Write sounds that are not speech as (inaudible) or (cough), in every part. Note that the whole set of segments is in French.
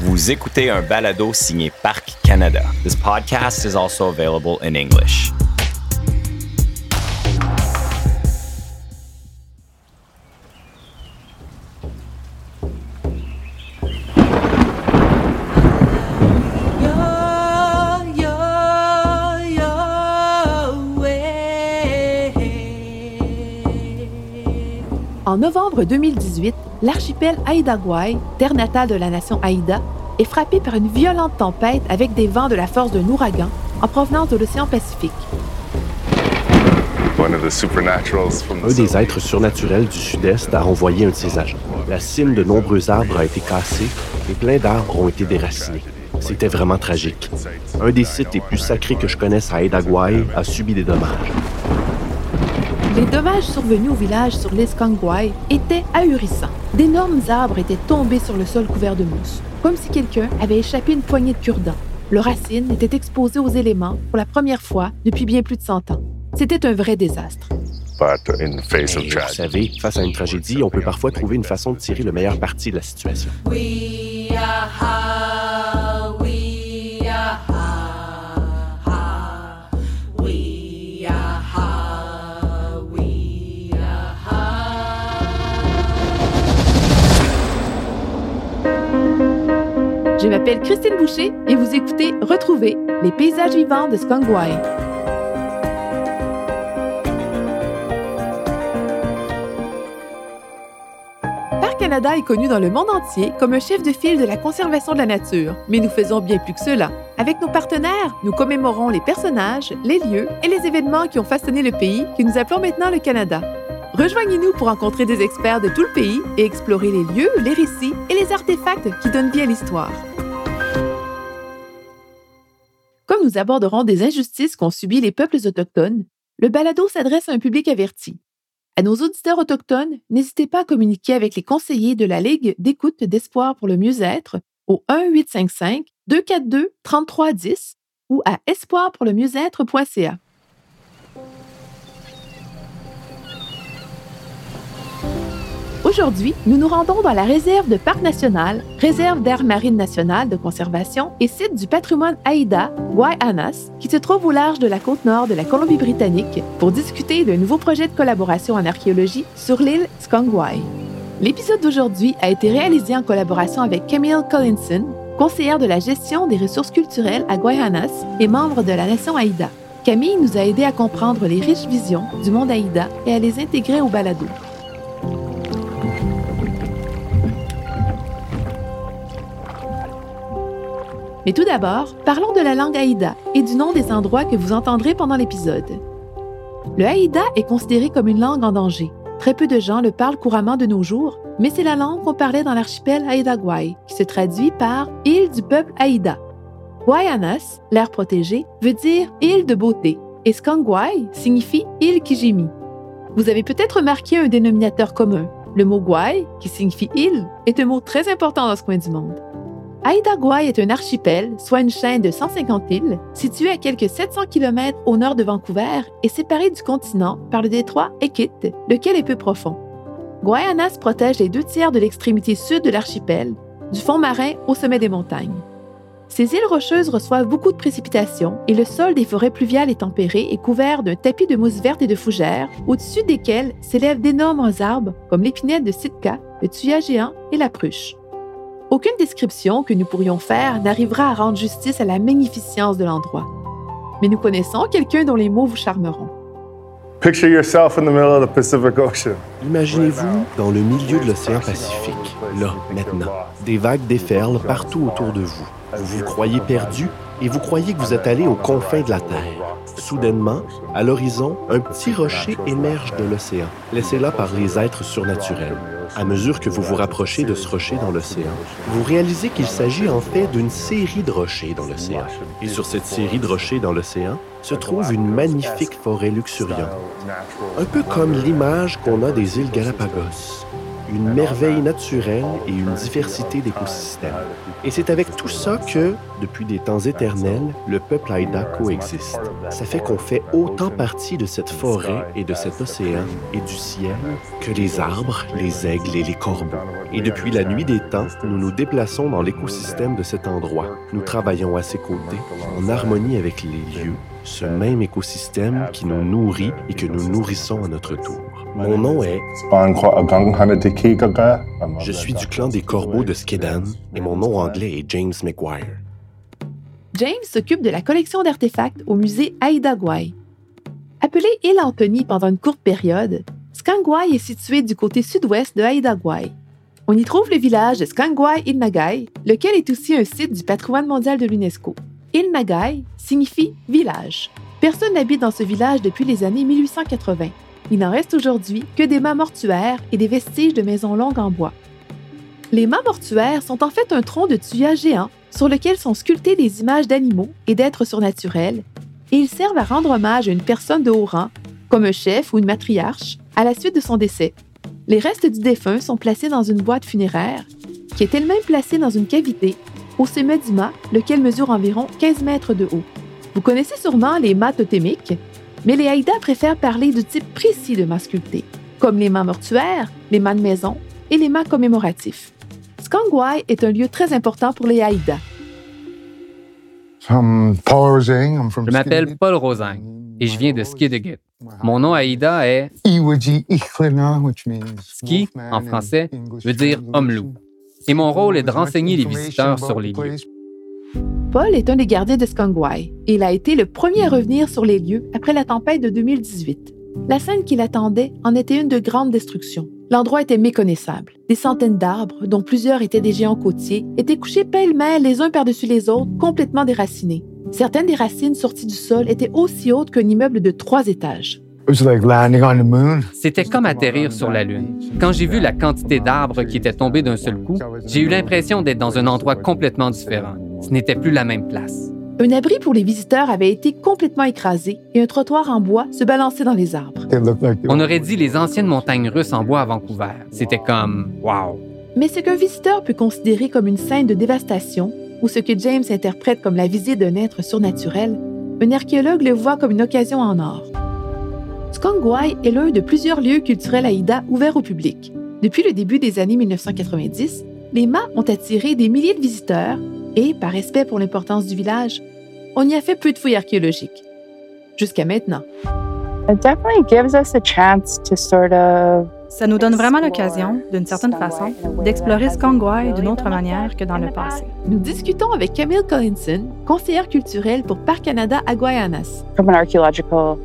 Vous écoutez un balado signé Parc Canada. This podcast is also available in English. En novembre 2018, l'archipel Haïda-Gwaii, terre natale de la nation Haïda, est frappé par une violente tempête avec des vents de la force d'un ouragan en provenance de l'océan Pacifique. Un des êtres surnaturels du Sud-Est a envoyé un de ses agents. La cime de nombreux arbres a été cassée et plein d'arbres ont été déracinés. C'était vraiment tragique. Un des sites les plus sacrés que je connaisse à Haïda-Gwaii a subi des dommages. Les dommages survenus au village sur l'île étaient ahurissants. D'énormes arbres étaient tombés sur le sol couvert de mousse, comme si quelqu'un avait échappé une poignée de cure-dents. Leurs racines étaient exposées aux éléments pour la première fois depuis bien plus de 100 ans. C'était un vrai désastre. Mais, vous savez, face à une tragédie, on peut parfois trouver une façon de tirer le meilleur parti de la situation. Je m'appelle Christine Boucher et vous écoutez Retrouver les paysages vivants de Skangwai. Parc Canada est connu dans le monde entier comme un chef de file de la conservation de la nature, mais nous faisons bien plus que cela. Avec nos partenaires, nous commémorons les personnages, les lieux et les événements qui ont façonné le pays que nous appelons maintenant le Canada. Rejoignez-nous pour rencontrer des experts de tout le pays et explorer les lieux, les récits et les artefacts qui donnent vie à l'histoire. Nous aborderons des injustices qu'ont subies les peuples autochtones, le balado s'adresse à un public averti. À nos auditeurs autochtones, n'hésitez pas à communiquer avec les conseillers de la Ligue d'écoute d'espoir pour le mieux-être au 1-855-242-3310 ou à espoirpourlemieux-être.ca. Aujourd'hui, nous nous rendons dans la réserve de Parc national, réserve d'air marine nationale de conservation et site du patrimoine Aïda, Guayanas, qui se trouve au large de la côte nord de la Colombie-Britannique, pour discuter d'un nouveau projet de collaboration en archéologie sur l'île Skongwai. L'épisode d'aujourd'hui a été réalisé en collaboration avec Camille Collinson, conseillère de la gestion des ressources culturelles à Guayanas et membre de la nation Aïda. Camille nous a aidé à comprendre les riches visions du monde Aïda et à les intégrer au balado. Mais tout d'abord, parlons de la langue Haïda et du nom des endroits que vous entendrez pendant l'épisode. Le Haïda est considéré comme une langue en danger. Très peu de gens le parlent couramment de nos jours, mais c'est la langue qu'on parlait dans l'archipel Haïda-Gwaï, qui se traduit par île du peuple Haïda. Guayanas, l'air protégé, veut dire île de beauté, et Skangwai signifie île Kijimi. Vous avez peut-être remarqué un dénominateur commun. Le mot Gwai, qui signifie île, est un mot très important dans ce coin du monde. Haïda-Gwaii est un archipel, soit une chaîne de 150 îles, située à quelques 700 km au nord de Vancouver et séparée du continent par le détroit Ekit, lequel est peu profond. Guayanas protège les deux tiers de l'extrémité sud de l'archipel, du fond marin au sommet des montagnes. Ces îles rocheuses reçoivent beaucoup de précipitations et le sol des forêts pluviales est tempéré et couvert d'un tapis de mousse verte et de fougères, au-dessus desquels s'élèvent d'énormes arbres comme l'épinette de Sitka, le thuya géant et la pruche. Aucune description que nous pourrions faire n'arrivera à rendre justice à la magnificence de l'endroit. Mais nous connaissons quelqu'un dont les mots vous charmeront. Imaginez-vous dans le milieu de l'océan Pacifique, là, maintenant. Des vagues déferlent partout autour de vous. Vous vous croyez perdu et vous croyez que vous êtes allé aux confins de la Terre. Soudainement, à l'horizon, un petit rocher émerge de l'océan, laissé là par les êtres surnaturels. À mesure que vous vous rapprochez de ce rocher dans l'océan, vous réalisez qu'il s'agit en fait d'une série de rochers dans l'océan. Et sur cette série de rochers dans l'océan se trouve une magnifique forêt luxuriante, un peu comme l'image qu'on a des îles Galapagos. Une merveille naturelle et une diversité d'écosystèmes. Et c'est avec tout ça que, depuis des temps éternels, le peuple Haïda coexiste. Ça fait qu'on fait autant partie de cette forêt et de cet océan et du ciel que les arbres, les aigles et les corbeaux. Et depuis la nuit des temps, nous nous déplaçons dans l'écosystème de cet endroit. Nous travaillons à ses côtés, en harmonie avec les lieux, ce même écosystème qui nous nourrit et que nous nourrissons à notre tour. Mon nom est... Je suis du clan des corbeaux de Skedan et mon nom anglais est James McGuire. James s'occupe de la collection d'artefacts au musée Aida Gwai. Appelé île Anthony pendant une courte période, Skangwai est situé du côté sud-ouest de Aida Gwai. On y trouve le village de Skangwai Ilnagai, lequel est aussi un site du patrimoine mondial de l'UNESCO. Ilnagai signifie village. Personne n'habite dans ce village depuis les années 1880. Il n'en reste aujourd'hui que des mâts mortuaires et des vestiges de maisons longues en bois. Les mâts mortuaires sont en fait un tronc de tuya géant sur lequel sont sculptées des images d'animaux et d'êtres surnaturels, et ils servent à rendre hommage à une personne de haut rang, comme un chef ou une matriarche, à la suite de son décès. Les restes du défunt sont placés dans une boîte funéraire, qui est elle-même placée dans une cavité au sommet du mât, lequel mesure environ 15 mètres de haut. Vous connaissez sûrement les mâts totémiques, mais les Haïdas préfèrent parler du type précis de mâts sculptés, comme les mâts mortuaires, les mâts de maison et les mâts commémoratifs. Skangwai est un lieu très important pour les Haïdas. Je m'appelle Paul Rosing et je viens de Skidegit. Mon nom Aïda est Ski, en français, veut dire homme-loup. Et mon rôle est de renseigner les visiteurs sur les lieux. Paul est un des gardiens de Skangwai et il a été le premier à revenir sur les lieux après la tempête de 2018. La scène qui l'attendait en était une de grande destruction. L'endroit était méconnaissable. Des centaines d'arbres, dont plusieurs étaient des géants côtiers, étaient couchés pêle-mêle les uns par-dessus les autres, complètement déracinés. Certaines des racines sorties du sol étaient aussi hautes qu'un immeuble de trois étages. C'était comme atterrir sur la Lune. Quand j'ai vu la quantité d'arbres qui étaient tombés d'un seul coup, j'ai eu l'impression d'être dans un endroit complètement différent. Ce n'était plus la même place. Un abri pour les visiteurs avait été complètement écrasé et un trottoir en bois se balançait dans les arbres. On aurait dit les anciennes montagnes russes en bois à Vancouver. C'était comme wow. Mais ce qu'un visiteur peut considérer comme une scène de dévastation ou ce que James interprète comme la visite d'un être surnaturel, un archéologue le voit comme une occasion en or. Skongwai est l'un de plusieurs lieux culturels Haïda ouverts au public. Depuis le début des années 1990, les mâts ont attiré des milliers de visiteurs et, par respect pour l'importance du village, on y a fait peu de fouilles archéologiques. Jusqu'à maintenant. Ça nous donne vraiment l'occasion, d'une certaine façon, d'explorer Skongwai d'une autre manière que dans le passé. Nous discutons avec Camille Collinson, conseillère culturelle pour Parc Canada à Guayanas.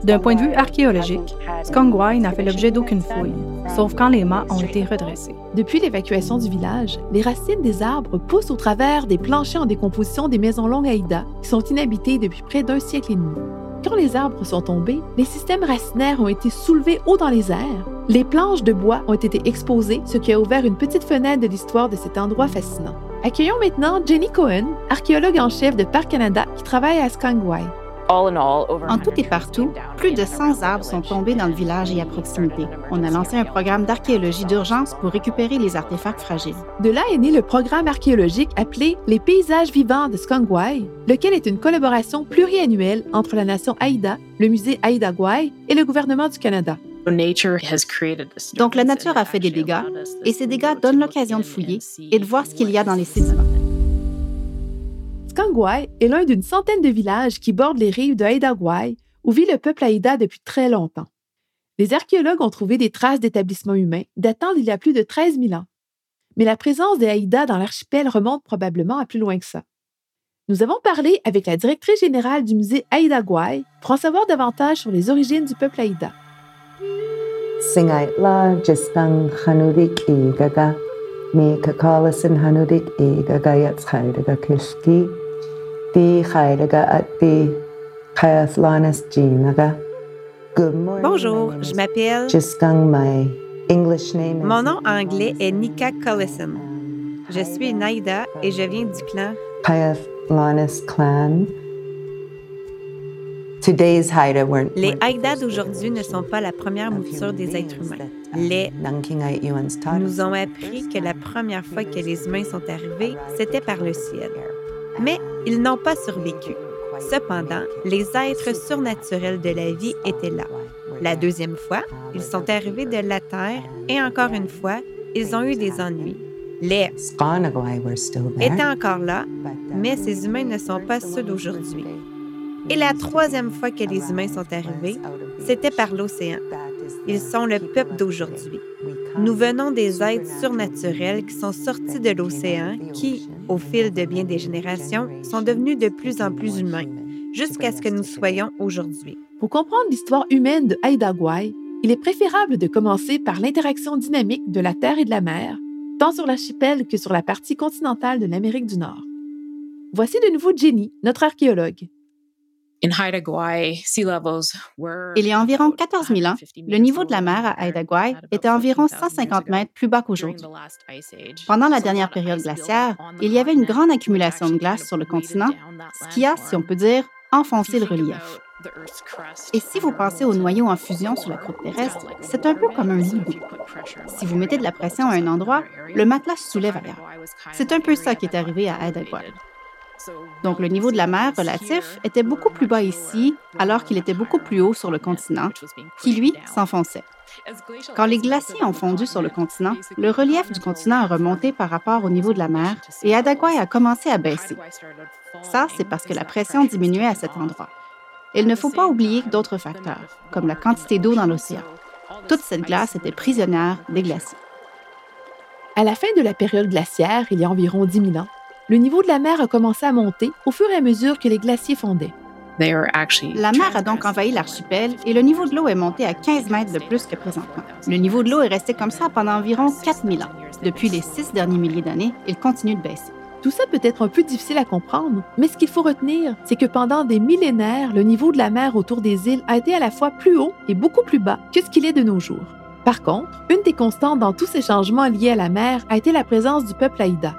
D'un point de vue archéologique, Skongwai n'a fait l'objet d'aucune fouille, sauf quand les mâts ont été redressés. Depuis l'évacuation du village, les racines des arbres poussent au travers des planchers en décomposition des maisons longues Aïda, qui sont inhabitées depuis près d'un siècle et demi. Quand les arbres sont tombés, les systèmes racinaires ont été soulevés haut dans les airs. Les planches de bois ont été exposées, ce qui a ouvert une petite fenêtre de l'histoire de cet endroit fascinant. Accueillons maintenant Jenny Cohen, archéologue en chef de Parc Canada qui travaille à Skangwai. En tout et partout, plus de 100 arbres sont tombés dans le village et à proximité. On a lancé un programme d'archéologie d'urgence pour récupérer les artefacts fragiles. De là est né le programme archéologique appelé Les paysages vivants de Skangwai, lequel est une collaboration pluriannuelle entre la nation Haïda, le musée Haïda Gwai et le gouvernement du Canada. Donc la nature a fait des dégâts et ces dégâts donnent l'occasion de fouiller et de voir ce qu'il y a dans les sédiments. Skangwai est l'un d'une centaine de villages qui bordent les rives de Haida Gwai, où vit le peuple Haïda depuis très longtemps. Les archéologues ont trouvé des traces d'établissements humains datant d'il y a plus de 13 000 ans. Mais la présence des Haïda dans l'archipel remonte probablement à plus loin que ça. Nous avons parlé avec la directrice générale du musée Haïda Gwai pour en savoir davantage sur les origines du peuple Haïda. Bonjour, je m'appelle. Mon nom anglais est Nika Collison. Je suis Naïda et je viens du clan. clan. Les Haïda d'aujourd'hui ne sont pas la première mouture des êtres humains. Les nous ont appris que la première fois que les humains sont arrivés, c'était par le ciel. Mais ils n'ont pas survécu. Cependant, les êtres surnaturels de la vie étaient là. La deuxième fois, ils sont arrivés de la Terre et encore une fois, ils ont eu des ennuis. Les étaient encore là, mais ces humains ne sont pas ceux d'aujourd'hui. Et la troisième fois que les humains sont arrivés, c'était par l'océan. Ils sont le peuple d'aujourd'hui. Nous venons des êtres surnaturels qui sont sortis de l'océan, qui, au fil de bien des générations, sont devenus de plus en plus humains, jusqu'à ce que nous soyons aujourd'hui. Pour comprendre l'histoire humaine de Haida Gwaii, il est préférable de commencer par l'interaction dynamique de la Terre et de la mer, tant sur l'archipel que sur la partie continentale de l'Amérique du Nord. Voici de nouveau Jenny, notre archéologue. Il y a environ 14 000 ans, le niveau de la mer à Haida Gwaii était environ 150 mètres plus bas qu'aujourd'hui. Pendant la dernière période glaciaire, il y avait une grande accumulation de glace sur le continent, ce qui a, si on peut dire, enfoncé le relief. Et si vous pensez au noyau en fusion sur la croûte terrestre, c'est un peu comme un lit Si vous mettez de la pression à un endroit, le matelas se soulève ailleurs. C'est un peu ça qui est arrivé à Haida Gwaii. Donc le niveau de la mer relatif était beaucoup plus bas ici, alors qu'il était beaucoup plus haut sur le continent, qui lui s'enfonçait. Quand les glaciers ont fondu sur le continent, le relief du continent a remonté par rapport au niveau de la mer et Adagwai a commencé à baisser. Ça, c'est parce que la pression diminuait à cet endroit. Il ne faut pas oublier d'autres facteurs, comme la quantité d'eau dans l'océan. Toute cette glace était prisonnière des glaciers. À la fin de la période glaciaire, il y a environ 10 000 ans, le niveau de la mer a commencé à monter au fur et à mesure que les glaciers fondaient. La mer a donc envahi l'archipel et le niveau de l'eau est monté à 15 mètres de plus que présentement. Le niveau de l'eau est resté comme ça pendant environ 4000 ans. Depuis les six derniers milliers d'années, il continue de baisser. Tout ça peut être un peu difficile à comprendre, mais ce qu'il faut retenir, c'est que pendant des millénaires, le niveau de la mer autour des îles a été à la fois plus haut et beaucoup plus bas que ce qu'il est de nos jours. Par contre, une des constantes dans tous ces changements liés à la mer a été la présence du peuple Aïda,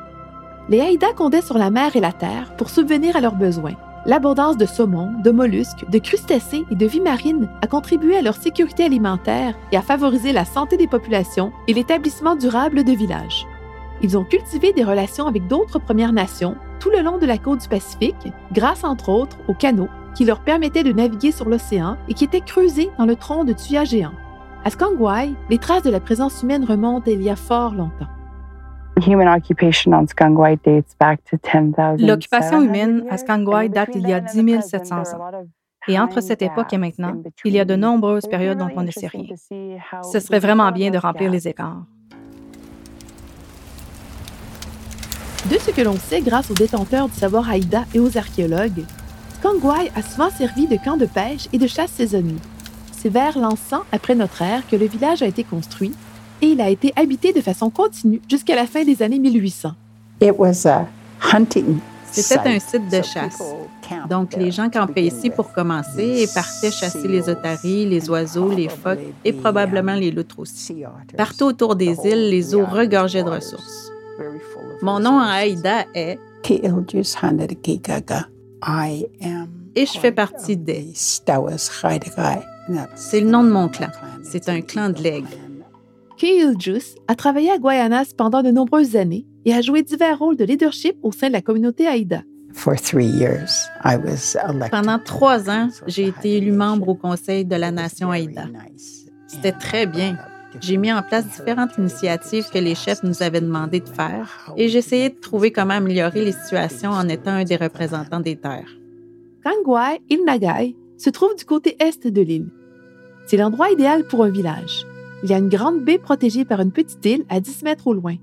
les Haïdas comptaient sur la mer et la terre pour subvenir à leurs besoins. L'abondance de saumon, de mollusques, de crustacés et de vie marine a contribué à leur sécurité alimentaire et à favoriser la santé des populations et l'établissement durable de villages. Ils ont cultivé des relations avec d'autres Premières Nations tout le long de la côte du Pacifique, grâce entre autres aux canaux qui leur permettaient de naviguer sur l'océan et qui étaient creusés dans le tronc de tuyas géants. À Skangwai, les traces de la présence humaine remontent il y a fort longtemps. L'occupation humaine à Skangwai date d'il y a 10 700 ans. Et entre cette époque et maintenant, il y a de nombreuses périodes dont on ne sait rien. Ce serait vraiment bien de remplir les écarts. De ce que l'on sait grâce aux détenteurs du savoir Haïda et aux archéologues, Skangwai a souvent servi de camp de pêche et de chasse saisonnier. C'est vers l'an 100 après notre ère que le village a été construit et il a été habité de façon continue jusqu'à la fin des années 1800. C'était un site de chasse. Donc, les gens campaient ici pour commencer et partaient chasser les otaries, les oiseaux, les phoques et probablement les loutres aussi. Partout autour des îles, les eaux regorgeaient de ressources. Mon nom en Haïda est et je fais partie des. C'est le nom de mon clan. C'est un clan de l'aigle. Juice a travaillé à Guayanas pendant de nombreuses années et a joué divers rôles de leadership au sein de la communauté Aïda. Pendant trois ans, j'ai été élu membre au Conseil de la Nation Aïda. C'était très bien. J'ai mis en place différentes initiatives que les chefs nous avaient demandé de faire et j'essayais de trouver comment améliorer les situations en étant un des représentants des terres. Kangwai Il se trouve du côté est de l'île. C'est l'endroit idéal pour un village il y a une grande baie protégée par une petite île à 10 mètres au loin.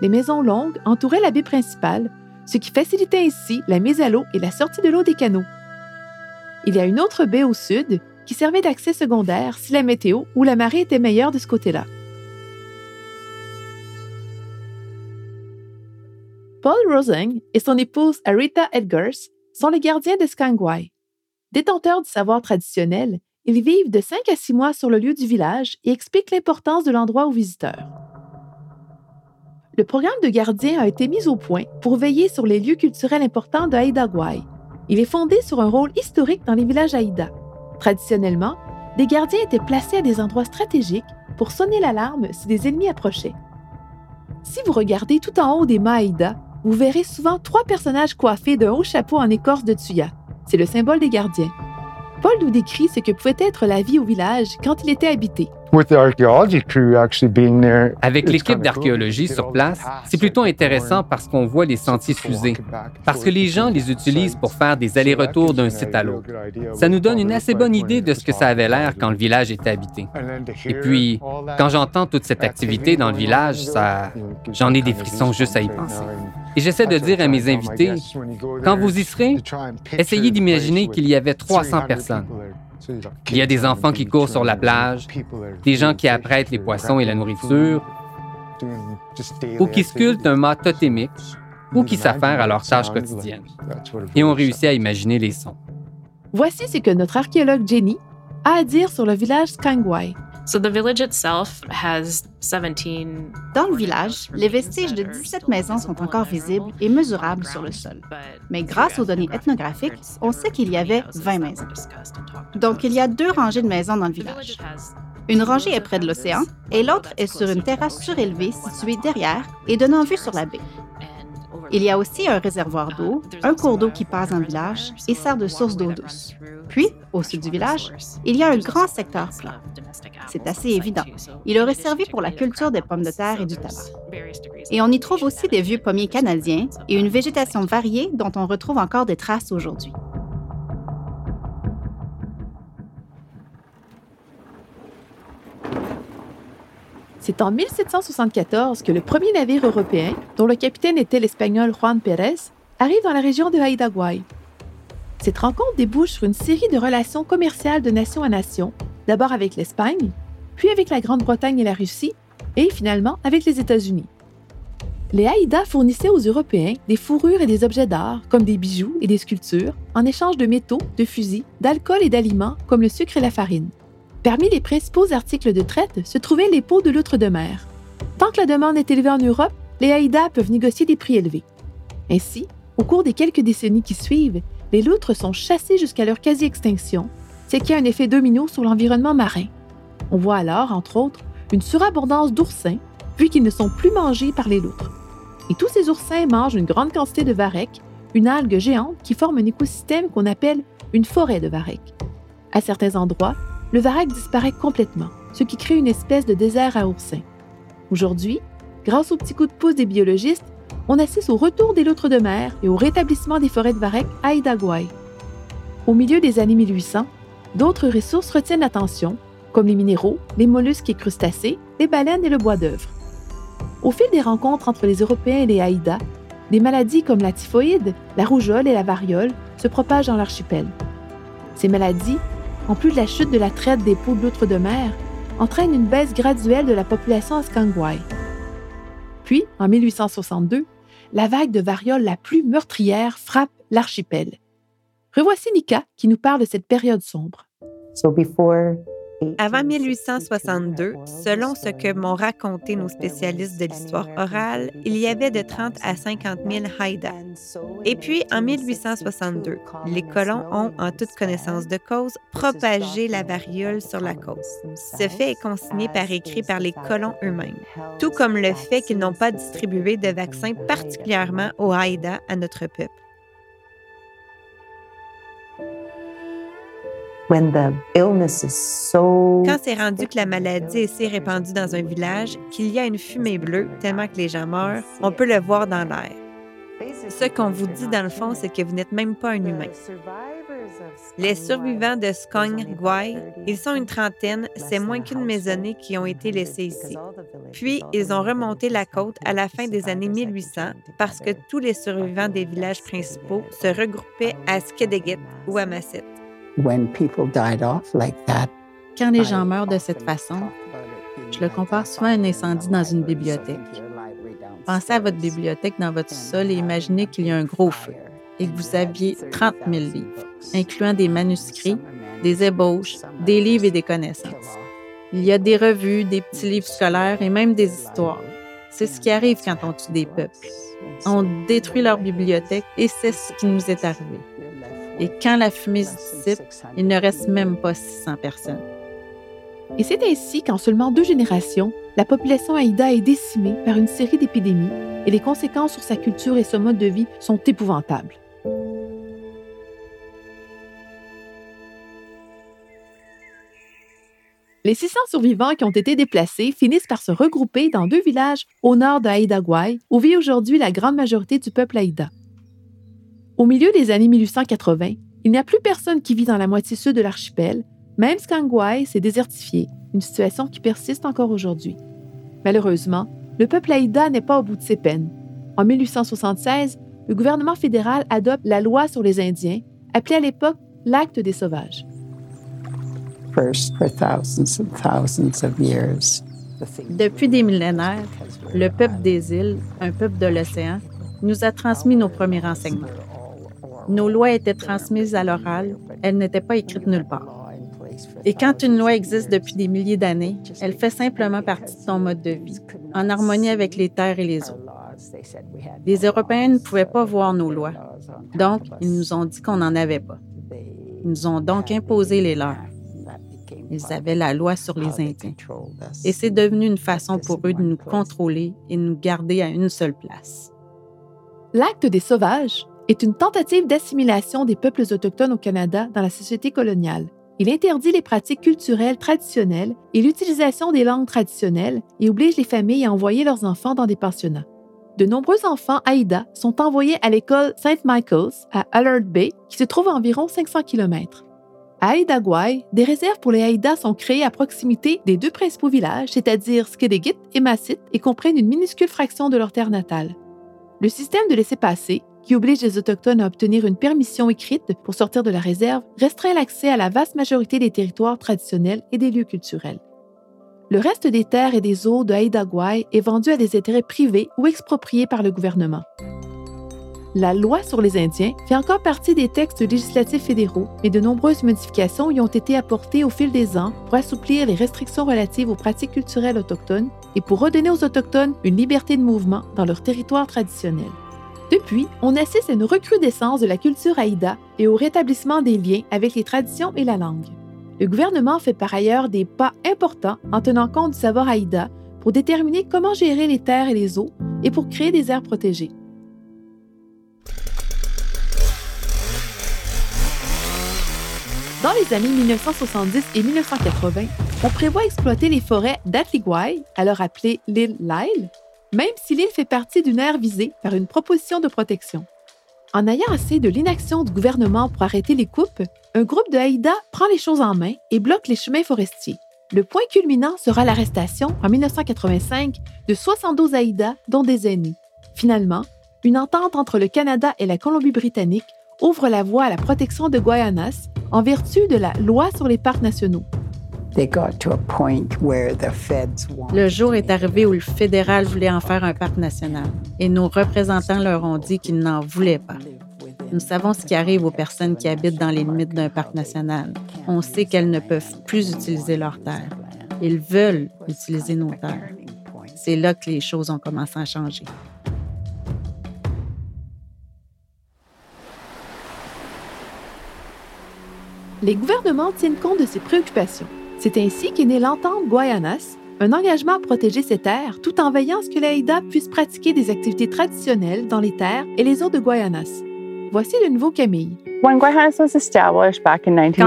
Les maisons longues entouraient la baie principale, ce qui facilitait ainsi la mise à l'eau et la sortie de l'eau des canaux. Il y a une autre baie au sud qui servait d'accès secondaire si la météo ou la marée était meilleure de ce côté-là. Paul Rosing et son épouse Arita Edgars sont les gardiens de Skangwai. Détenteurs du savoir traditionnel, ils vivent de 5 à 6 mois sur le lieu du village et expliquent l'importance de l'endroit aux visiteurs. Le programme de gardien a été mis au point pour veiller sur les lieux culturels importants de Haïda Il est fondé sur un rôle historique dans les villages Haïda. Traditionnellement, des gardiens étaient placés à des endroits stratégiques pour sonner l'alarme si des ennemis approchaient. Si vous regardez tout en haut des mâts Haïda, vous verrez souvent trois personnages coiffés d'un haut chapeau en écorce de tuya. C'est le symbole des gardiens. Paul nous décrit ce que pouvait être la vie au village quand il était habité. Avec l'équipe d'archéologie sur place, c'est plutôt intéressant parce qu'on voit les sentiers fusés, parce que les gens les utilisent pour faire des allers-retours d'un site à l'autre. Ça nous donne une assez bonne idée de ce que ça avait l'air quand le village était habité. Et puis, quand j'entends toute cette activité dans le village, ça, j'en ai des frissons juste à y penser. Et j'essaie de dire à mes invités, quand vous y serez, essayez d'imaginer qu'il y avait 300 personnes. Il y a des enfants qui courent sur la plage, des gens qui apprêtent les poissons et la nourriture, ou qui sculptent un mât totémique, ou qui s'affairent à leurs tâches quotidiennes. Et on réussit à imaginer les sons. Voici ce que notre archéologue Jenny a à dire sur le village Skangwai. Dans le village, les vestiges de 17 maisons sont encore visibles et mesurables sur le sol. Mais grâce aux données ethnographiques, on sait qu'il y avait 20 maisons. Donc, il y a deux rangées de maisons dans le village. Une rangée est près de l'océan et l'autre est sur une terrasse surélevée située derrière et donnant vue sur la baie. Il y a aussi un réservoir d'eau, un cours d'eau qui passe dans le village et sert de source d'eau douce. Puis, au sud du village, il y a un grand secteur plat. C'est assez évident. Il aurait servi pour la culture des pommes de terre et du tabac. Et on y trouve aussi des vieux pommiers canadiens et une végétation variée dont on retrouve encore des traces aujourd'hui. C'est en 1774 que le premier navire européen, dont le capitaine était l'espagnol Juan Pérez, arrive dans la région de Haïdaguay. Cette rencontre débouche sur une série de relations commerciales de nation à nation, d'abord avec l'Espagne, puis avec la Grande-Bretagne et la Russie, et finalement avec les États-Unis. Les Haïdas fournissaient aux Européens des fourrures et des objets d'art, comme des bijoux et des sculptures, en échange de métaux, de fusils, d'alcool et d'aliments comme le sucre et la farine. Parmi les principaux articles de traite se trouvaient les peaux de loutre de mer. Tant que la demande est élevée en Europe, les haïdas peuvent négocier des prix élevés. Ainsi, au cours des quelques décennies qui suivent, les loutres sont chassées jusqu'à leur quasi-extinction, ce qui a un effet domino sur l'environnement marin. On voit alors, entre autres, une surabondance d'oursins, vu qu'ils ne sont plus mangés par les loutres. Et tous ces oursins mangent une grande quantité de varech, une algue géante qui forme un écosystème qu'on appelle une forêt de varech. À certains endroits, le varech disparaît complètement, ce qui crée une espèce de désert à oursins. Aujourd'hui, grâce aux petits coups de pouce des biologistes, on assiste au retour des loutres de mer et au rétablissement des forêts de varech à Idaguay. Au milieu des années 1800, d'autres ressources retiennent l'attention, comme les minéraux, les mollusques et crustacés, les baleines et le bois d'œuvre. Au fil des rencontres entre les Européens et les Haïdas, des maladies comme la typhoïde, la rougeole et la variole se propagent dans l'archipel. Ces maladies en plus de la chute de la traite des peaux de loutre de mer, entraîne une baisse graduelle de la population à Skangwai. Puis, en 1862, la vague de variole la plus meurtrière frappe l'archipel. Revoici Nika qui nous parle de cette période sombre. Avant 1862, selon ce que m'ont raconté nos spécialistes de l'histoire orale, il y avait de 30 à 50 000 Haïdas. Et puis, en 1862, les colons ont, en toute connaissance de cause, propagé la variole sur la côte. Ce fait est consigné par écrit par les colons eux-mêmes, tout comme le fait qu'ils n'ont pas distribué de vaccins particulièrement aux Haïdas à notre peuple. Quand c'est rendu que la maladie est si répandue dans un village qu'il y a une fumée bleue tellement que les gens meurent, on peut le voir dans l'air. Ce qu'on vous dit dans le fond, c'est que vous n'êtes même pas un humain. Les survivants de Skong Gwai, ils sont une trentaine, c'est moins qu'une maisonnée qui ont été laissés ici. Puis, ils ont remonté la côte à la fin des années 1800 parce que tous les survivants des villages principaux se regroupaient à Skedegit ou à Masset. Quand les gens meurent de cette façon, je le compare souvent à un incendie dans une bibliothèque. Pensez à votre bibliothèque dans votre sol et imaginez qu'il y a un gros feu et que vous aviez 30 000 livres, incluant des manuscrits, des ébauches, des livres et des connaissances. Il y a des revues, des petits livres scolaires et même des histoires. C'est ce qui arrive quand on tue des peuples. On détruit leur bibliothèque et c'est ce qui nous est arrivé. Et quand la fumée se dissipe, il ne reste même pas 600 personnes. Et c'est ainsi qu'en seulement deux générations, la population Haïda est décimée par une série d'épidémies et les conséquences sur sa culture et son mode de vie sont épouvantables. Les 600 survivants qui ont été déplacés finissent par se regrouper dans deux villages au nord de Haïda où vit aujourd'hui la grande majorité du peuple Haïda. Au milieu des années 1880, il n'y a plus personne qui vit dans la moitié sud de l'archipel, même Skangwai s'est désertifié, une situation qui persiste encore aujourd'hui. Malheureusement, le peuple Haïda n'est pas au bout de ses peines. En 1876, le gouvernement fédéral adopte la loi sur les Indiens, appelée à l'époque l'Acte des Sauvages. Depuis des millénaires, le peuple des îles, un peuple de l'océan, nous a transmis nos premiers renseignements. Nos lois étaient transmises à l'oral, elles n'étaient pas écrites nulle part. Et quand une loi existe depuis des milliers d'années, elle fait simplement partie de son mode de vie, en harmonie avec les terres et les eaux. Les Européens ne pouvaient pas voir nos lois, donc ils nous ont dit qu'on n'en avait pas. Ils nous ont donc imposé les leurs. Ils avaient la loi sur les Indiens. Et c'est devenu une façon pour eux de nous contrôler et de nous garder à une seule place. L'acte des sauvages est une tentative d'assimilation des peuples autochtones au Canada dans la société coloniale. Il interdit les pratiques culturelles traditionnelles et l'utilisation des langues traditionnelles et oblige les familles à envoyer leurs enfants dans des pensionnats. De nombreux enfants Haïda sont envoyés à l'école St. Michael's à Allard Bay, qui se trouve à environ 500 km. À Haïda-Gouaï, des réserves pour les Haïdas sont créées à proximité des deux principaux villages, c'est-à-dire Skedegit et Massit, et comprennent une minuscule fraction de leur terre natale. Le système de laisser-passer, qui oblige les Autochtones à obtenir une permission écrite pour sortir de la réserve, restreint l'accès à la vaste majorité des territoires traditionnels et des lieux culturels. Le reste des terres et des eaux de Haïda-Gouaï est vendu à des intérêts privés ou expropriés par le gouvernement la loi sur les Indiens fait encore partie des textes législatifs fédéraux, mais de nombreuses modifications y ont été apportées au fil des ans pour assouplir les restrictions relatives aux pratiques culturelles autochtones et pour redonner aux Autochtones une liberté de mouvement dans leur territoire traditionnel. Depuis, on assiste à une recrudescence de la culture haïda et au rétablissement des liens avec les traditions et la langue. Le gouvernement fait par ailleurs des pas importants en tenant compte du savoir haïda pour déterminer comment gérer les terres et les eaux et pour créer des aires protégées. Dans les années 1970 et 1980, on prévoit exploiter les forêts d'Atligwai, alors appelée l'île Lyle, même si l'île fait partie d'une aire visée par une proposition de protection. En ayant assez de l'inaction du gouvernement pour arrêter les coupes, un groupe de Haïda prend les choses en main et bloque les chemins forestiers. Le point culminant sera l'arrestation, en 1985, de 72 Haïda, dont des aînés. Finalement, une entente entre le Canada et la Colombie-Britannique ouvre la voie à la protection de Guayanas en vertu de la loi sur les parcs nationaux. Le jour est arrivé où le fédéral voulait en faire un parc national et nos représentants leur ont dit qu'ils n'en voulaient pas. Nous savons ce qui arrive aux personnes qui habitent dans les limites d'un parc national. On sait qu'elles ne peuvent plus utiliser leurs terres. Ils veulent utiliser nos terres. C'est là que les choses ont commencé à changer. les gouvernements tiennent compte de ces préoccupations. C'est ainsi qu'est née l'entente Guayanas, un engagement à protéger ces terres tout en veillant à ce que l'AIDA puisse pratiquer des activités traditionnelles dans les terres et les eaux de Guayanas. Voici le nouveau Camille. Quand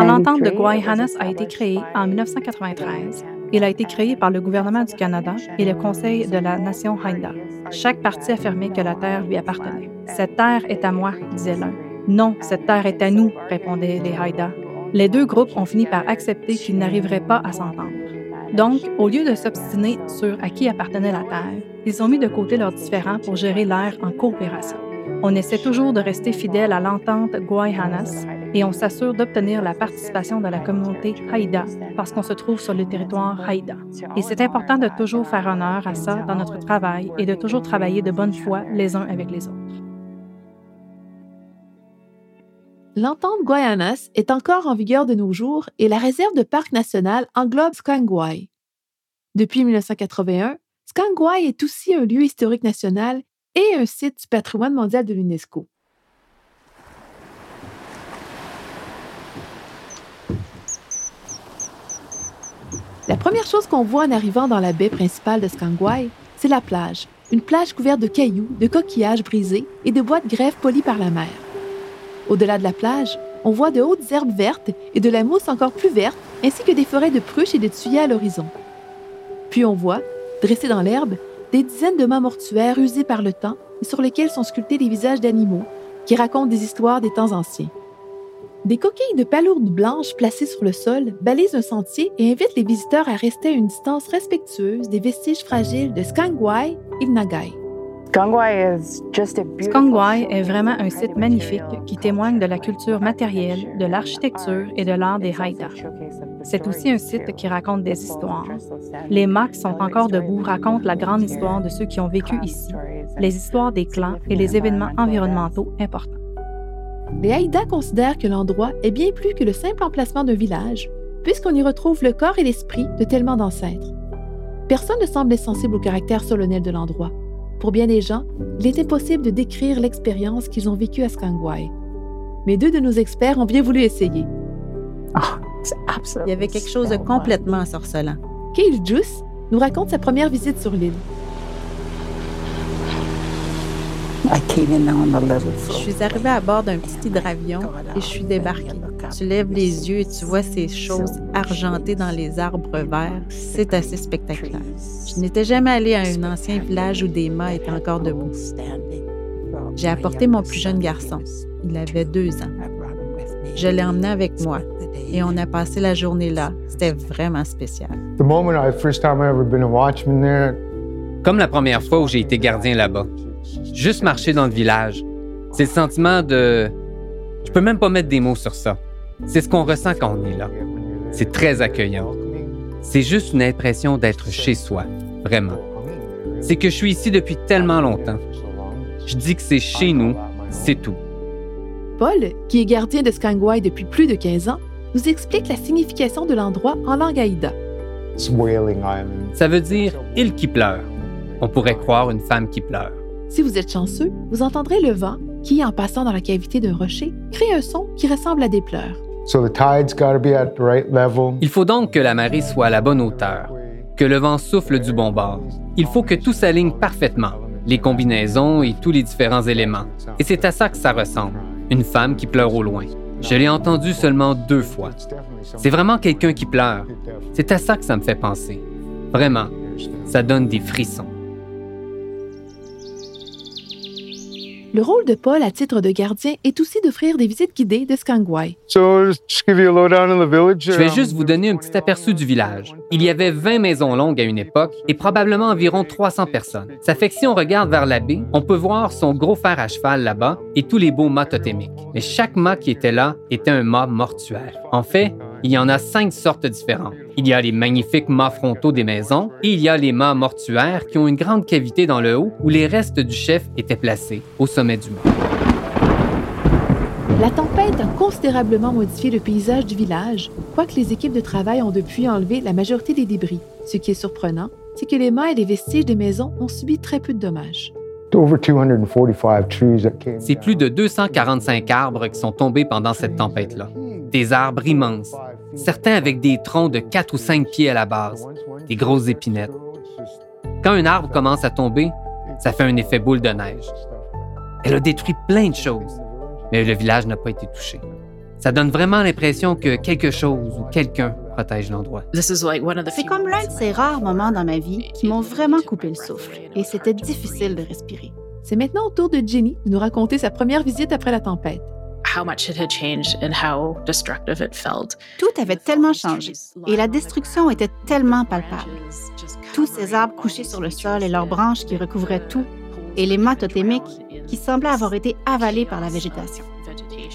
l'entente de Guayanas a été créée en 1993, il a été créé par le gouvernement du Canada et le Conseil de la nation Haida. Chaque parti affirmait que la terre lui appartenait. Cette terre est à moi, disait l'un. Non, cette terre est à nous, répondaient les Haïda les deux groupes ont fini par accepter qu'ils n'arriveraient pas à s'entendre. Donc, au lieu de s'obstiner sur à qui appartenait la Terre, ils ont mis de côté leurs différends pour gérer l'air en coopération. On essaie toujours de rester fidèle à l'entente Guayhanas et on s'assure d'obtenir la participation de la communauté Haïda parce qu'on se trouve sur le territoire Haïda. Et c'est important de toujours faire honneur à ça dans notre travail et de toujours travailler de bonne foi les uns avec les autres. L'entente Guayanas est encore en vigueur de nos jours et la réserve de parc national englobe Skangwai. Depuis 1981, Skangwai est aussi un lieu historique national et un site du patrimoine mondial de l'UNESCO. La première chose qu'on voit en arrivant dans la baie principale de Skangwai, c'est la plage, une plage couverte de cailloux, de coquillages brisés et de bois de grève polis par la mer. Au-delà de la plage, on voit de hautes herbes vertes et de la mousse encore plus verte, ainsi que des forêts de pruches et de tuyers à l'horizon. Puis on voit, dressés dans l'herbe, des dizaines de mâts mortuaires usés par le temps et sur lesquels sont sculptés des visages d'animaux qui racontent des histoires des temps anciens. Des coquilles de palourdes blanches placées sur le sol balisent un sentier et invitent les visiteurs à rester à une distance respectueuse des vestiges fragiles de Skangwai et Nagai. Skongwai est vraiment un site magnifique qui témoigne de la culture matérielle, de l'architecture et de l'art des Haïda. C'est aussi un site qui raconte des histoires. Les mâts qui sont encore debout racontent la grande histoire de ceux qui ont vécu ici, les histoires des clans et les événements environnementaux importants. Les Haïda considèrent que l'endroit est bien plus que le simple emplacement d'un village, puisqu'on y retrouve le corps et l'esprit de tellement d'ancêtres. Personne ne semble sensible au caractère solennel de l'endroit. Pour bien des gens, il est impossible de décrire l'expérience qu'ils ont vécue à Skangwai. Mais deux de nos experts ont bien voulu essayer. Il y avait quelque chose de complètement ensorcelant. Kyle Juice nous raconte sa première visite sur l'île. Je suis arrivée à bord d'un petit hydravion et je suis débarquée. Tu lèves les yeux et tu vois ces choses argentées dans les arbres verts. C'est assez spectaculaire. Je n'étais jamais allée à un ancien village où des mâts étaient encore debout. J'ai apporté mon plus jeune garçon. Il avait deux ans. Je l'ai emmené avec moi et on a passé la journée là. C'était vraiment spécial. Comme la première fois où j'ai été gardien là-bas. Juste marcher dans le village. C'est le sentiment de... Je peux même pas mettre des mots sur ça. C'est ce qu'on ressent quand on est là. C'est très accueillant. C'est juste une impression d'être chez soi, vraiment. C'est que je suis ici depuis tellement longtemps. Je dis que c'est chez nous, c'est tout. Paul, qui est gardien de Skangwai depuis plus de 15 ans, nous explique la signification de l'endroit en langue haïda. Ça veut dire île qui pleure. On pourrait croire une femme qui pleure. Si vous êtes chanceux, vous entendrez le vent qui, en passant dans la cavité d'un rocher, crée un son qui ressemble à des pleurs. Il faut donc que la marée soit à la bonne hauteur, que le vent souffle du bon bord. Il faut que tout s'aligne parfaitement, les combinaisons et tous les différents éléments. Et c'est à ça que ça ressemble, une femme qui pleure au loin. Je l'ai entendu seulement deux fois. C'est vraiment quelqu'un qui pleure. C'est à ça que ça me fait penser. Vraiment, ça donne des frissons. Le rôle de Paul à titre de gardien est aussi d'offrir des visites guidées de Skangwai. Je vais juste vous donner un petit aperçu du village. Il y avait 20 maisons longues à une époque et probablement environ 300 personnes. Ça fait que si on regarde vers la baie, on peut voir son gros fer à cheval là-bas et tous les beaux mâts totémiques. Mais chaque mât qui était là était un mât mortuaire. En fait, il y en a cinq sortes différentes. Il y a les magnifiques mâts frontaux des maisons et il y a les mâts mortuaires qui ont une grande cavité dans le haut où les restes du chef étaient placés, au sommet du mât. La tempête a considérablement modifié le paysage du village, quoique les équipes de travail ont depuis enlevé la majorité des débris. Ce qui est surprenant, c'est que les mâts et les vestiges des maisons ont subi très peu de dommages. C'est plus de 245 arbres qui sont tombés pendant cette tempête-là. Des arbres immenses, certains avec des troncs de 4 ou 5 pieds à la base, des grosses épinettes. Quand un arbre commence à tomber, ça fait un effet boule de neige. Elle a détruit plein de choses, mais le village n'a pas été touché. Ça donne vraiment l'impression que quelque chose ou quelqu'un protège l'endroit. C'est comme l'un de ces rares moments dans ma vie qui m'ont vraiment coupé le souffle et c'était difficile de respirer. C'est maintenant au tour de Jenny de nous raconter sa première visite après la tempête. Tout avait tellement changé et la destruction était tellement palpable. Tous ces arbres couchés sur le sol et leurs branches qui recouvraient tout, et les mâts totémiques qui semblaient avoir été avalés par la végétation.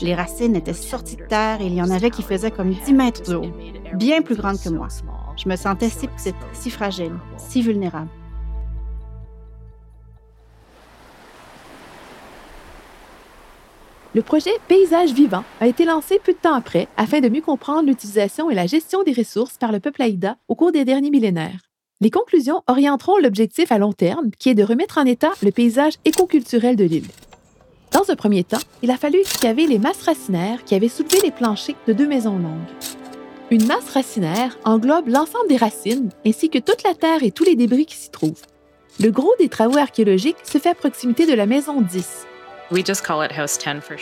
Les racines étaient sorties de terre et il y en avait qui faisaient comme 10 mètres de haut, bien plus grandes que moi. Je me sentais si petite, si fragile, si vulnérable. Le projet Paysage vivant a été lancé peu de temps après afin de mieux comprendre l'utilisation et la gestion des ressources par le peuple Aïda au cours des derniers millénaires. Les conclusions orienteront l'objectif à long terme qui est de remettre en état le paysage écoculturel de l'île. Dans un premier temps, il a fallu excaver les masses racinaires qui avaient soulevé les planchers de deux maisons longues. Une masse racinaire englobe l'ensemble des racines ainsi que toute la terre et tous les débris qui s'y trouvent. Le gros des travaux archéologiques se fait à proximité de la maison 10.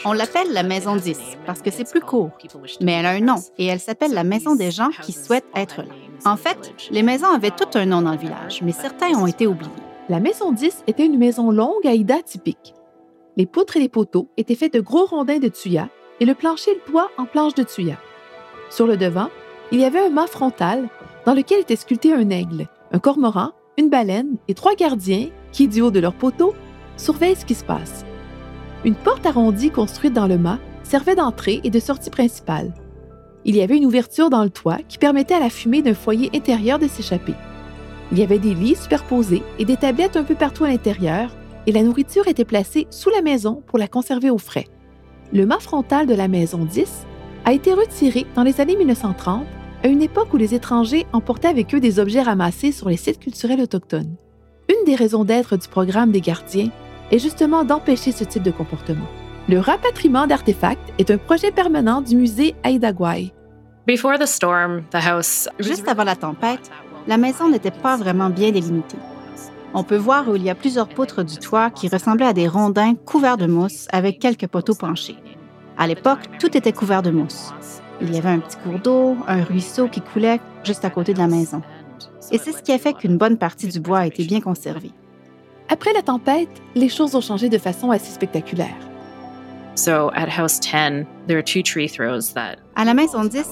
On l'appelle la maison 10 parce que c'est plus court, mais elle a un nom et elle s'appelle la maison des gens qui souhaitent être là. En fait, les maisons avaient tout un nom dans le village, mais certains ont été oubliés. La maison 10 était une maison longue à Ida typique. Les poutres et les poteaux étaient faits de gros rondins de tuya et le plancher et le toit en planches de tuya. Sur le devant, il y avait un mât frontal dans lequel était sculpté un aigle, un cormoran, une baleine et trois gardiens qui, du haut de leurs poteaux, surveillent ce qui se passe. Une porte arrondie construite dans le mât servait d'entrée et de sortie principale. Il y avait une ouverture dans le toit qui permettait à la fumée d'un foyer intérieur de s'échapper. Il y avait des lits superposés et des tablettes un peu partout à l'intérieur, et la nourriture était placée sous la maison pour la conserver au frais. Le mât frontal de la maison 10 a été retiré dans les années 1930, à une époque où les étrangers emportaient avec eux des objets ramassés sur les sites culturels autochtones. Une des raisons d'être du programme des gardiens est justement d'empêcher ce type de comportement. Le rapatriement d'artefacts est un projet permanent du musée Aidagwai. Juste avant la tempête, la maison n'était pas vraiment bien délimitée. On peut voir où il y a plusieurs poutres du toit qui ressemblaient à des rondins couverts de mousse avec quelques poteaux penchés. À l'époque, tout était couvert de mousse. Il y avait un petit cours d'eau, un ruisseau qui coulait juste à côté de la maison. Et c'est ce qui a fait qu'une bonne partie du bois a été bien conservée. Après la tempête, les choses ont changé de façon assez spectaculaire. À la maison 10,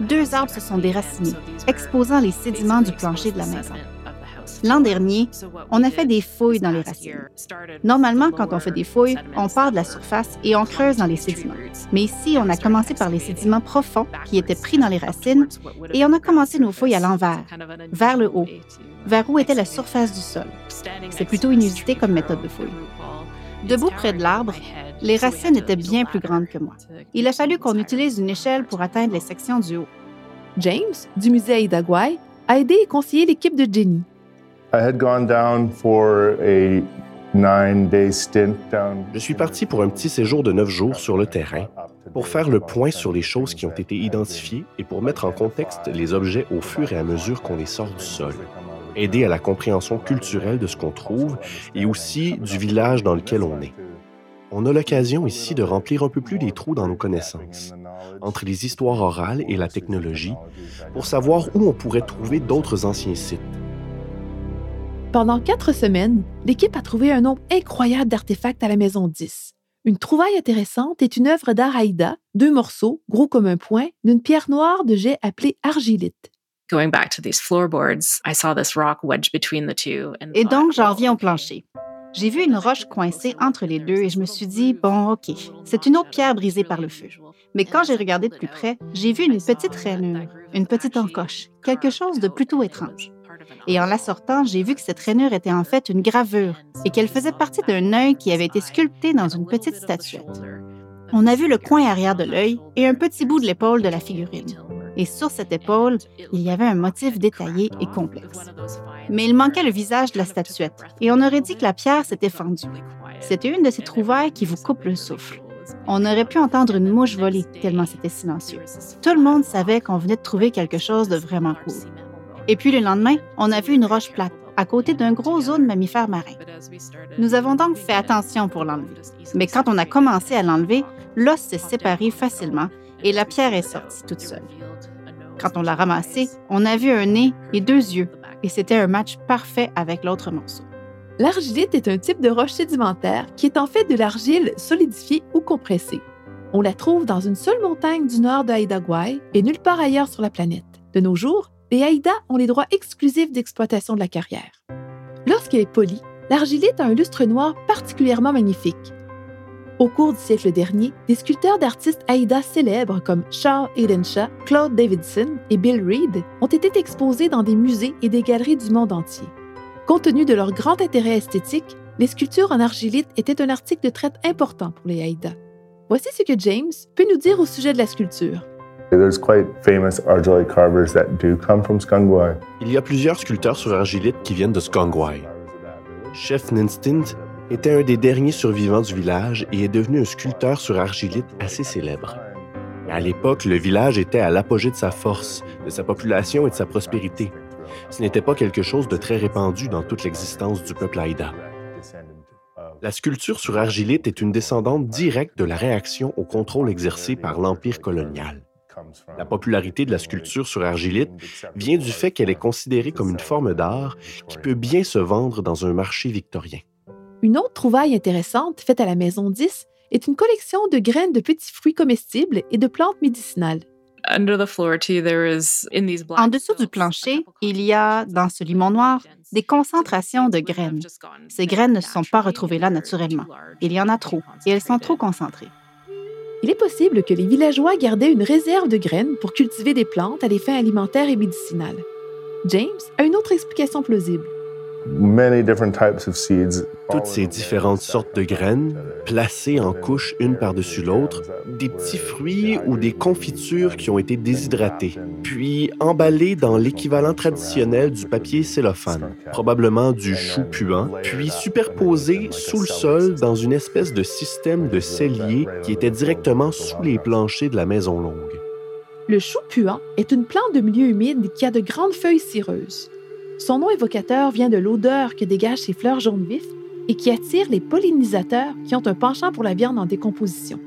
deux arbres se sont déracinés, exposant les sédiments du plancher de la maison. L'an dernier, on a fait des fouilles dans les racines. Normalement, quand on fait des fouilles, on part de la surface et on creuse dans les sédiments. Mais ici, on a commencé par les sédiments profonds qui étaient pris dans les racines et on a commencé nos fouilles à l'envers, vers le haut, vers où était la surface du sol. C'est plutôt inusité comme méthode de fouille. Debout près de l'arbre, les racines étaient bien plus grandes que moi. Il a fallu qu'on utilise une échelle pour atteindre les sections du haut. James, du musée Aidagwai, a aidé et conseillé l'équipe de Jenny. Je suis parti pour un petit séjour de neuf jours sur le terrain pour faire le point sur les choses qui ont été identifiées et pour mettre en contexte les objets au fur et à mesure qu'on les sort du sol. Aider à la compréhension culturelle de ce qu'on trouve et aussi du village dans lequel on est. On a l'occasion ici de remplir un peu plus les trous dans nos connaissances, entre les histoires orales et la technologie, pour savoir où on pourrait trouver d'autres anciens sites. Pendant quatre semaines, l'équipe a trouvé un nombre incroyable d'artefacts à la maison 10. Une trouvaille intéressante est une œuvre d'art Aïda, deux morceaux, gros comme un poing, d'une pierre noire de jet appelée argilite. Et donc, j'en reviens au plancher. J'ai vu une roche coincée entre les deux et je me suis dit, bon, OK, c'est une autre pierre brisée par le feu. Mais quand j'ai regardé de plus près, j'ai vu une petite rainure, une petite encoche, quelque chose de plutôt étrange. Et en la sortant, j'ai vu que cette rainure était en fait une gravure et qu'elle faisait partie d'un œil qui avait été sculpté dans une petite statuette. On a vu le coin arrière de l'œil et un petit bout de l'épaule de la figurine. Et sur cette épaule, il y avait un motif détaillé et complexe. Mais il manquait le visage de la statuette et on aurait dit que la pierre s'était fendue. C'était une de ces trouvailles qui vous coupe le souffle. On aurait pu entendre une mouche voler tellement c'était silencieux. Tout le monde savait qu'on venait de trouver quelque chose de vraiment cool. Et puis le lendemain, on a vu une roche plate à côté d'un gros os de mammifères marins. Nous avons donc fait attention pour l'enlever. Mais quand on a commencé à l'enlever, l'os s'est séparé facilement et la pierre est sortie toute seule. Quand on l'a ramassé, on a vu un nez et deux yeux, et c'était un match parfait avec l'autre morceau. L'argilite est un type de roche sédimentaire qui est en fait de l'argile solidifiée ou compressée. On la trouve dans une seule montagne du nord de Haïdagwai et nulle part ailleurs sur la planète. De nos jours, les Haïdas ont les droits exclusifs d'exploitation de la carrière. Lorsqu'elle est polie, l'argilite a un lustre noir particulièrement magnifique. Au cours du siècle dernier, des sculpteurs d'artistes Haïdas célèbres comme Charles Edenshaw, Claude Davidson et Bill Reed ont été exposés dans des musées et des galeries du monde entier. Compte tenu de leur grand intérêt esthétique, les sculptures en argilite étaient un article de traite important pour les Haïdas. Voici ce que James peut nous dire au sujet de la sculpture. Il y a plusieurs sculpteurs sur argilite qui viennent de Skongwai. Chef Ninstint était un des derniers survivants du village et est devenu un sculpteur sur argilite assez célèbre. À l'époque, le village était à l'apogée de sa force, de sa population et de sa prospérité. Ce n'était pas quelque chose de très répandu dans toute l'existence du peuple Haïda. La sculpture sur argilite est une descendante directe de la réaction au contrôle exercé par l'Empire colonial. La popularité de la sculpture sur argilite vient du fait qu'elle est considérée comme une forme d'art qui peut bien se vendre dans un marché victorien. Une autre trouvaille intéressante faite à la Maison 10 est une collection de graines de petits fruits comestibles et de plantes médicinales. En dessous du plancher, il y a, dans ce limon noir, des concentrations de graines. Ces graines ne se sont pas retrouvées là naturellement. Il y en a trop et elles sont trop concentrées. Il est possible que les villageois gardaient une réserve de graines pour cultiver des plantes à des fins alimentaires et médicinales. James a une autre explication plausible. Toutes ces différentes sortes de graines, placées en couches une par-dessus l'autre, des petits fruits ou des confitures qui ont été déshydratées, puis emballées dans l'équivalent traditionnel du papier cellophane, probablement du chou puant, puis superposées sous le sol dans une espèce de système de cellier qui était directement sous les planchers de la maison longue. Le chou puant est une plante de milieu humide qui a de grandes feuilles cireuses. Son nom évocateur vient de l'odeur que dégagent ses fleurs jaunes vifs et qui attire les pollinisateurs qui ont un penchant pour la viande en décomposition.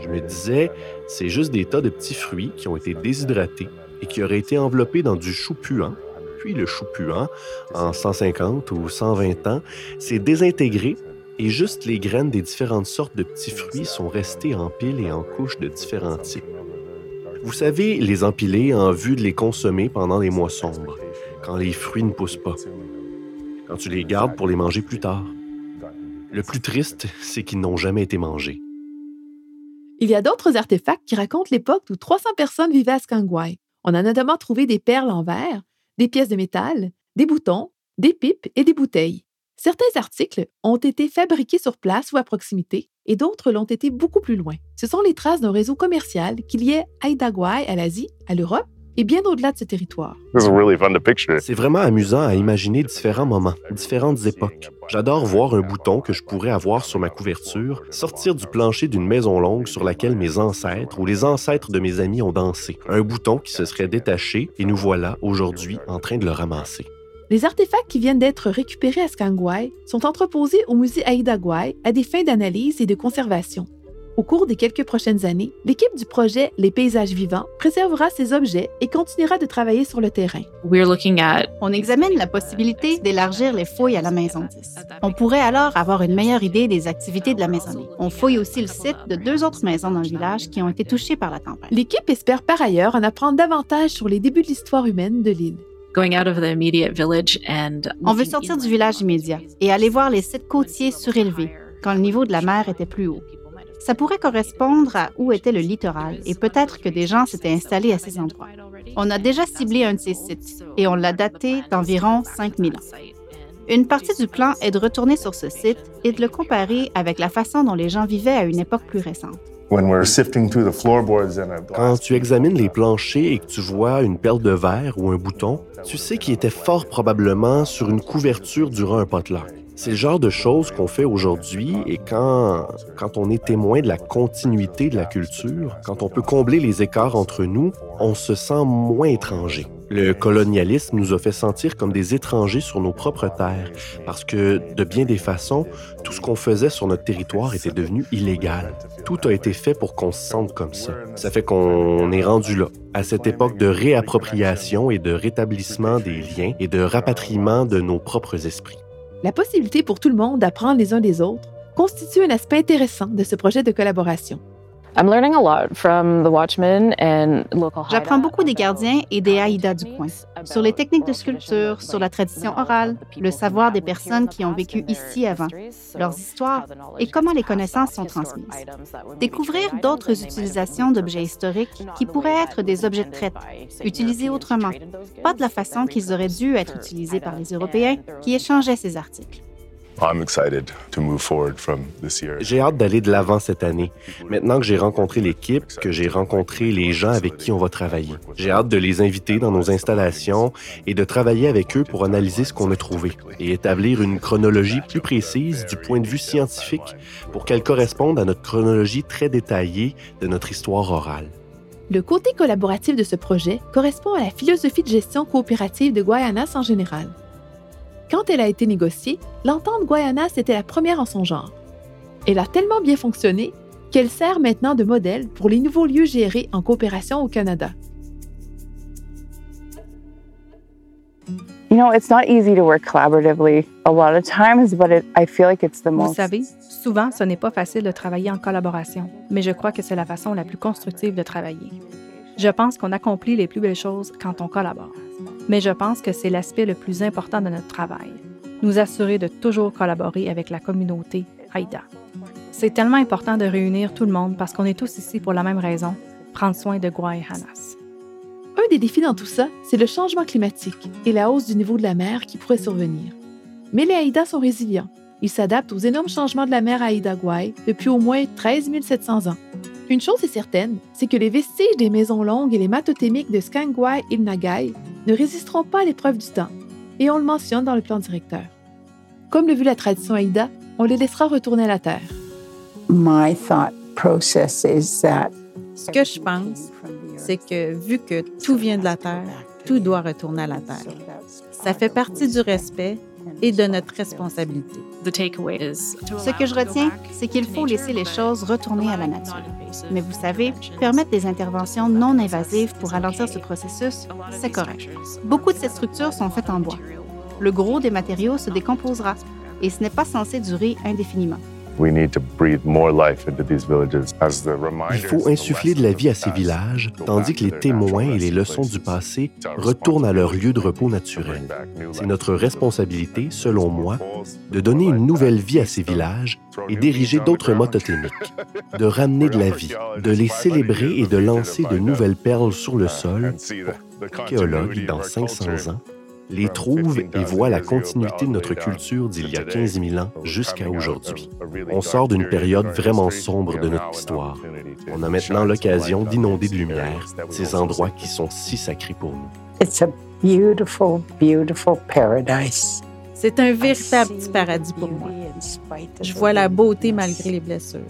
Je me disais, c'est juste des tas de petits fruits qui ont été déshydratés et qui auraient été enveloppés dans du chou puant. Puis le chou puant, en 150 ou 120 ans, s'est désintégré et juste les graines des différentes sortes de petits fruits sont restées en piles et en couches de différents types. Vous savez, les empiler en vue de les consommer pendant les mois sombres, quand les fruits ne poussent pas, quand tu les gardes pour les manger plus tard. Le plus triste, c'est qu'ils n'ont jamais été mangés. Il y a d'autres artefacts qui racontent l'époque où 300 personnes vivaient à Skangwai. On a notamment trouvé des perles en verre, des pièces de métal, des boutons, des pipes et des bouteilles. Certains articles ont été fabriqués sur place ou à proximité, et d'autres l'ont été beaucoup plus loin. Ce sont les traces d'un réseau commercial qui liait Haïdagwai à l'Asie, à l'Europe et bien au-delà de ce territoire. C'est vraiment amusant à imaginer différents moments, différentes époques. J'adore voir un bouton que je pourrais avoir sur ma couverture sortir du plancher d'une maison longue sur laquelle mes ancêtres ou les ancêtres de mes amis ont dansé. Un bouton qui se serait détaché et nous voilà aujourd'hui en train de le ramasser. Les artefacts qui viennent d'être récupérés à Skangwai sont entreposés au musée Aïdagwai à des fins d'analyse et de conservation. Au cours des quelques prochaines années, l'équipe du projet Les paysages vivants préservera ces objets et continuera de travailler sur le terrain. On examine la possibilité d'élargir les fouilles à la Maison 10. On pourrait alors avoir une meilleure idée des activités de la maisonnée. On fouille aussi le site de deux autres maisons dans le village qui ont été touchées par la tempête. L'équipe espère par ailleurs en apprendre davantage sur les débuts de l'histoire humaine de l'île. On veut sortir du village immédiat et aller voir les sites côtiers surélevés quand le niveau de la mer était plus haut. Ça pourrait correspondre à où était le littoral et peut-être que des gens s'étaient installés à ces endroits. On a déjà ciblé un de ces sites et on l'a daté d'environ 5000 ans. Une partie du plan est de retourner sur ce site et de le comparer avec la façon dont les gens vivaient à une époque plus récente. Quand tu examines les planchers et que tu vois une perle de verre ou un bouton, tu sais qu'il était fort probablement sur une couverture durant un potluck. C'est le genre de choses qu'on fait aujourd'hui et quand, quand on est témoin de la continuité de la culture, quand on peut combler les écarts entre nous, on se sent moins étranger. Le colonialisme nous a fait sentir comme des étrangers sur nos propres terres parce que, de bien des façons, tout ce qu'on faisait sur notre territoire était devenu illégal. Tout a été fait pour qu'on se sente comme ça. Ça fait qu'on est rendu là, à cette époque de réappropriation et de rétablissement des liens et de rapatriement de nos propres esprits. La possibilité pour tout le monde d'apprendre les uns des autres constitue un aspect intéressant de ce projet de collaboration. J'apprends beaucoup des gardiens et des Haïdas du coin, sur les techniques de sculpture, sur la tradition orale, le savoir des personnes qui ont vécu ici avant, leurs histoires et comment les connaissances sont transmises. Découvrir d'autres utilisations d'objets historiques qui pourraient être des objets de traite, utilisés autrement, pas de la façon qu'ils auraient dû être utilisés par les Européens qui échangeaient ces articles. J'ai hâte d'aller de l'avant cette année. Maintenant que j'ai rencontré l'équipe, que j'ai rencontré les gens avec qui on va travailler. J'ai hâte de les inviter dans nos installations et de travailler avec eux pour analyser ce qu'on a trouvé et établir une chronologie plus précise du point de vue scientifique pour qu'elle corresponde à notre chronologie très détaillée de notre histoire orale. Le côté collaboratif de ce projet correspond à la philosophie de gestion coopérative de Guayanas en général. Quand elle a été négociée, l'entente Guayanas était la première en son genre. Elle a tellement bien fonctionné qu'elle sert maintenant de modèle pour les nouveaux lieux gérés en coopération au Canada. Vous savez, souvent, ce n'est pas facile de travailler en collaboration, mais je crois que c'est la façon la plus constructive de travailler. Je pense qu'on accomplit les plus belles choses quand on collabore, mais je pense que c'est l'aspect le plus important de notre travail, nous assurer de toujours collaborer avec la communauté Haïda. C'est tellement important de réunir tout le monde parce qu'on est tous ici pour la même raison, prendre soin de Hanas. Un des défis dans tout ça, c'est le changement climatique et la hausse du niveau de la mer qui pourrait survenir. Mais les Haïdas sont résilients. Ils s'adaptent aux énormes changements de la mer Haïda Gouaï depuis au moins 13 700 ans. Une chose est certaine, c'est que les vestiges des maisons longues et les matotémiques de Skangwai et Nagai ne résisteront pas à l'épreuve du temps, et on le mentionne dans le plan directeur. Comme le veut la tradition Haïda, on les laissera retourner à la terre. My thought process is that ce que je pense, c'est que vu que tout vient de la Terre, tout doit retourner à la Terre. Ça fait partie du respect et de notre responsabilité. Ce que je retiens, c'est qu'il faut laisser les choses retourner à la nature. Mais vous savez, permettre des interventions non invasives pour ralentir ce processus, c'est correct. Beaucoup de ces structures sont faites en bois. Le gros des matériaux se décomposera et ce n'est pas censé durer indéfiniment. Il faut insuffler de la vie à ces villages, tandis que les témoins et les leçons du passé retournent à leur lieu de repos naturel. C'est notre responsabilité, selon moi, de donner une nouvelle vie à ces villages et d'ériger d'autres mototémiques, (laughs) de ramener de la vie, de les célébrer et de lancer de nouvelles perles sur le sol pour dans 500 ans, les trouvent et voient la continuité de notre culture d'il y a 15 000 ans jusqu'à aujourd'hui. On sort d'une période vraiment sombre de notre histoire. On a maintenant l'occasion d'inonder de lumière ces endroits qui sont si sacrés pour nous. It's a beautiful, beautiful paradise. C'est un véritable petit paradis pour moi. Je vois la beauté malgré les blessures.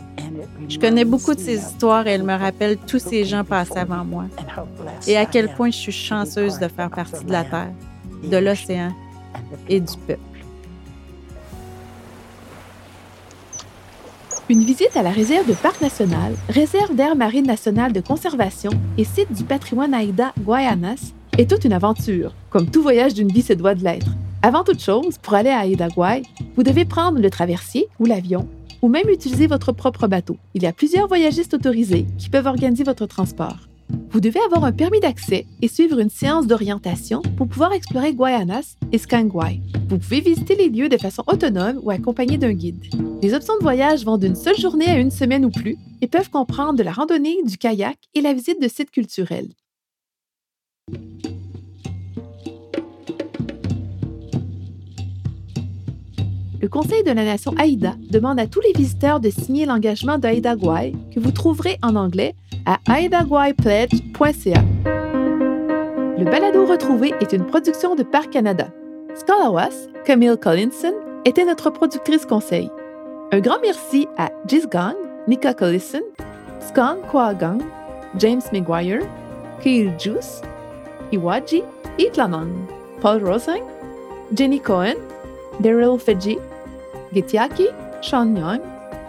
Je connais beaucoup de ces histoires et elles me rappellent tous ces gens passés avant moi et à quel point je suis chanceuse de faire partie de la Terre de l'océan et du peuple. Une visite à la réserve de parc national, réserve d'air marine nationale de conservation et site du patrimoine Aïda Guayanas est toute une aventure, comme tout voyage d'une vie se doit de l'être. Avant toute chose, pour aller à Aïda Guay, vous devez prendre le traversier ou l'avion ou même utiliser votre propre bateau. Il y a plusieurs voyagistes autorisés qui peuvent organiser votre transport. Vous devez avoir un permis d'accès et suivre une séance d'orientation pour pouvoir explorer Guayanas et Skangwai. Vous pouvez visiter les lieux de façon autonome ou accompagné d'un guide. Les options de voyage vont d'une seule journée à une semaine ou plus et peuvent comprendre de la randonnée, du kayak et la visite de sites culturels. Le Conseil de la Nation Haïda demande à tous les visiteurs de signer l'engagement d'Aïda Guay que vous trouverez en anglais à aidaguypledge.ca. Le balado retrouvé est une production de Parc Canada. Scalawas, Camille Collinson, était notre productrice conseil. Un grand merci à Jisgang, Nika Collison, Skang Kwagang, James McGuire, Kyle Juice, Iwaji, Itlanang, Paul Rosing, Jenny Cohen, Daryl Fedji, Getiaki, Sean Young,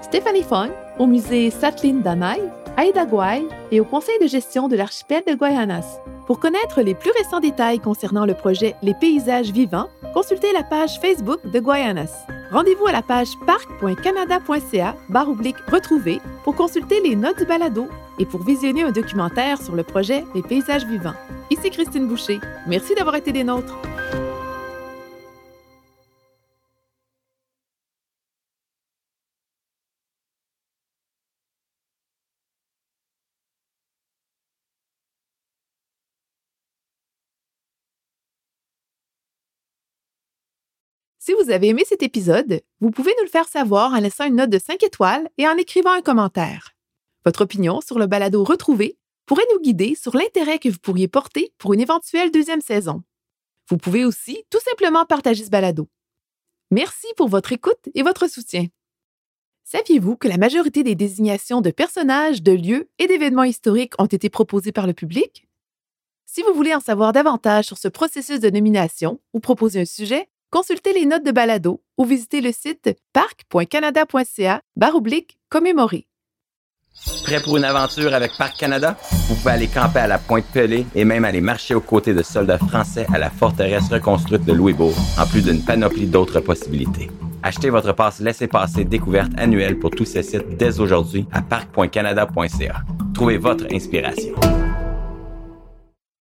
Stéphanie Fong, au musée Satlin Danai, Aida Guay et au conseil de gestion de l'archipel de Guayanas. Pour connaître les plus récents détails concernant le projet Les paysages vivants, consultez la page Facebook de Guayanas. Rendez-vous à la page parc.canada.ca oblique retrouver pour consulter les notes du balado et pour visionner un documentaire sur le projet Les paysages vivants. Ici Christine Boucher. Merci d'avoir été des nôtres. Si vous avez aimé cet épisode, vous pouvez nous le faire savoir en laissant une note de 5 étoiles et en écrivant un commentaire. Votre opinion sur le balado retrouvé pourrait nous guider sur l'intérêt que vous pourriez porter pour une éventuelle deuxième saison. Vous pouvez aussi tout simplement partager ce balado. Merci pour votre écoute et votre soutien. Saviez-vous que la majorité des désignations de personnages, de lieux et d'événements historiques ont été proposées par le public? Si vous voulez en savoir davantage sur ce processus de nomination ou proposer un sujet, consultez les notes de balado ou visitez le site parc.canada.ca commémorer. Prêt pour une aventure avec Parc Canada? Vous pouvez aller camper à la Pointe Pelée et même aller marcher aux côtés de soldats français à la forteresse reconstruite de Louisbourg, en plus d'une panoplie d'autres possibilités. Achetez votre passe laissez-passer découverte annuelle pour tous ces sites dès aujourd'hui à parc.canada.ca. Trouvez votre inspiration.